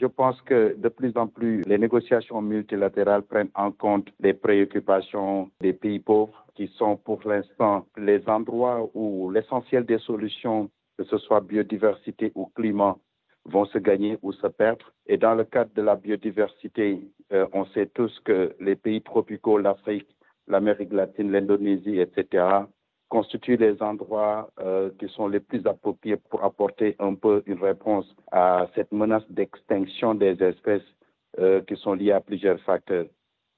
Je pense que de plus en plus, les négociations multilatérales prennent en compte les préoccupations des pays pauvres, qui sont pour l'instant les endroits où l'essentiel des solutions, que ce soit biodiversité ou climat, vont se gagner ou se perdre. Et dans le cadre de la biodiversité, euh, on sait tous que les pays tropicaux, l'Afrique, l'Amérique latine, l'Indonésie, etc., constituent les endroits euh, qui sont les plus appropriés pour apporter un peu une réponse à cette menace d'extinction des espèces euh, qui sont liées à plusieurs facteurs.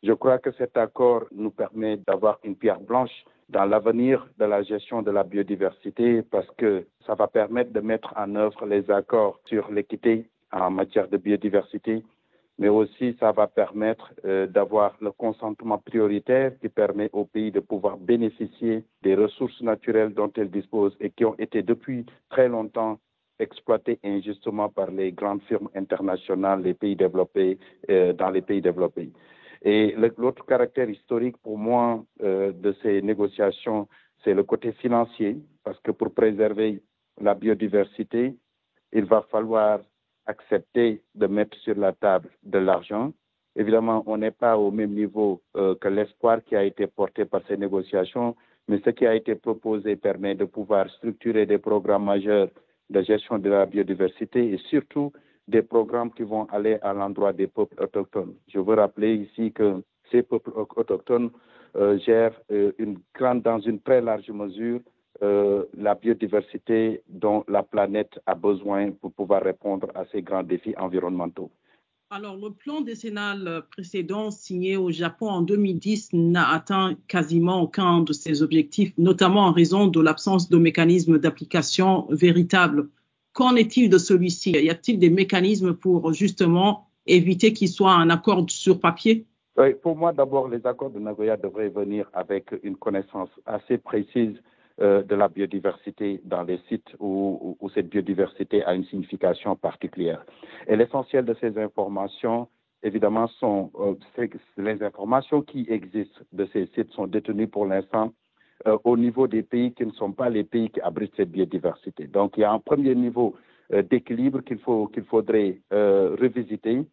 Je crois que cet accord nous permet d'avoir une pierre blanche dans l'avenir de la gestion de la biodiversité parce que ça va permettre de mettre en œuvre les accords sur l'équité en matière de biodiversité, mais aussi ça va permettre euh, d'avoir le consentement prioritaire qui permet au pays de pouvoir bénéficier des ressources naturelles dont elles disposent et qui ont été depuis très longtemps exploitées injustement par les grandes firmes internationales, les pays développés, euh, dans les pays développés. Et l'autre caractère historique pour moi euh, de ces négociations, c'est le côté financier, parce que pour préserver la biodiversité, il va falloir accepter de mettre sur la table de l'argent. Évidemment, on n'est pas au même niveau euh, que l'espoir qui a été porté par ces négociations, mais ce qui a été proposé permet de pouvoir structurer des programmes majeurs de gestion de la biodiversité et surtout des programmes qui vont aller à l'endroit des peuples autochtones. Je veux rappeler ici que ces peuples autochtones euh, gèrent euh, une grande, dans une très large mesure euh, la biodiversité dont la planète a besoin pour pouvoir répondre à ces grands défis environnementaux. Alors, le plan décennal précédent signé au Japon en 2010 n'a atteint quasiment aucun de ses objectifs, notamment en raison de l'absence de mécanismes d'application véritables. Qu'en est-il de celui-ci? Y a-t-il des mécanismes pour justement éviter qu'il soit un accord sur papier? Oui, Pour moi, d'abord, les accords de Nagoya devraient venir avec une connaissance assez précise euh, de la biodiversité dans les sites où, cette biodiversité a une signification particulière. Et l'essentiel de ces informations, évidemment, sont euh, les informations qui existent de ces sites sont détenues pour l'instant euh, au niveau des pays qui ne sont pas les pays qui abritent cette biodiversité. Donc, il y a un premier niveau d'équilibre qu'il faut qu'il faudrait revisiter.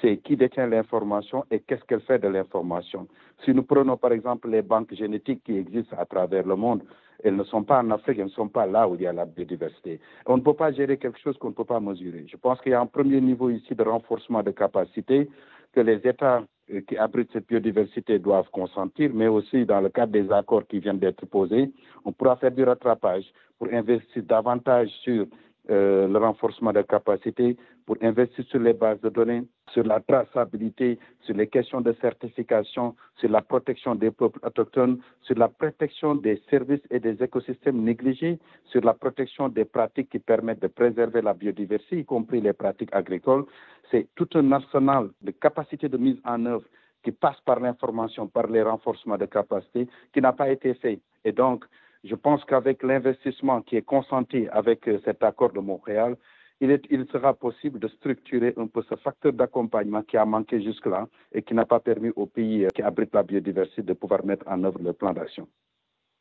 C'est qui détient l'information et qu'est-ce qu'elle fait de l'information. Si nous prenons par exemple les banques génétiques qui existent à travers le monde, elles ne sont pas en Afrique, elles ne sont pas là où il y a la biodiversité. On ne peut pas gérer quelque chose qu'on ne peut pas mesurer. Je pense qu'il y a un premier niveau ici de renforcement de capacité que les États euh, qui abritent cette biodiversité doivent consentir, mais aussi dans le cadre des accords qui viennent d'être posés, on pourra faire du rattrapage pour investir davantage sur euh, le renforcement des capacités, pour investir sur les bases de données, sur la traçabilité, sur les questions de certification, sur la protection des peuples autochtones, sur la protection des services et des écosystèmes négligés, sur la protection des pratiques qui permettent de préserver la biodiversité, y compris les pratiques agricoles. C'est tout un arsenal de capacités de mise en œuvre qui passe par l'information, par les renforcements de capacités, qui n'a pas été fait. Et donc, je pense qu'avec l'investissement qui est consenti avec euh, cet accord de Montréal, il, sera possible de structurer un peu ce facteur d'accompagnement qui a manqué jusque-là et qui n'a pas permis aux pays euh, qui abritent la biodiversité de pouvoir mettre en œuvre le plan d'action.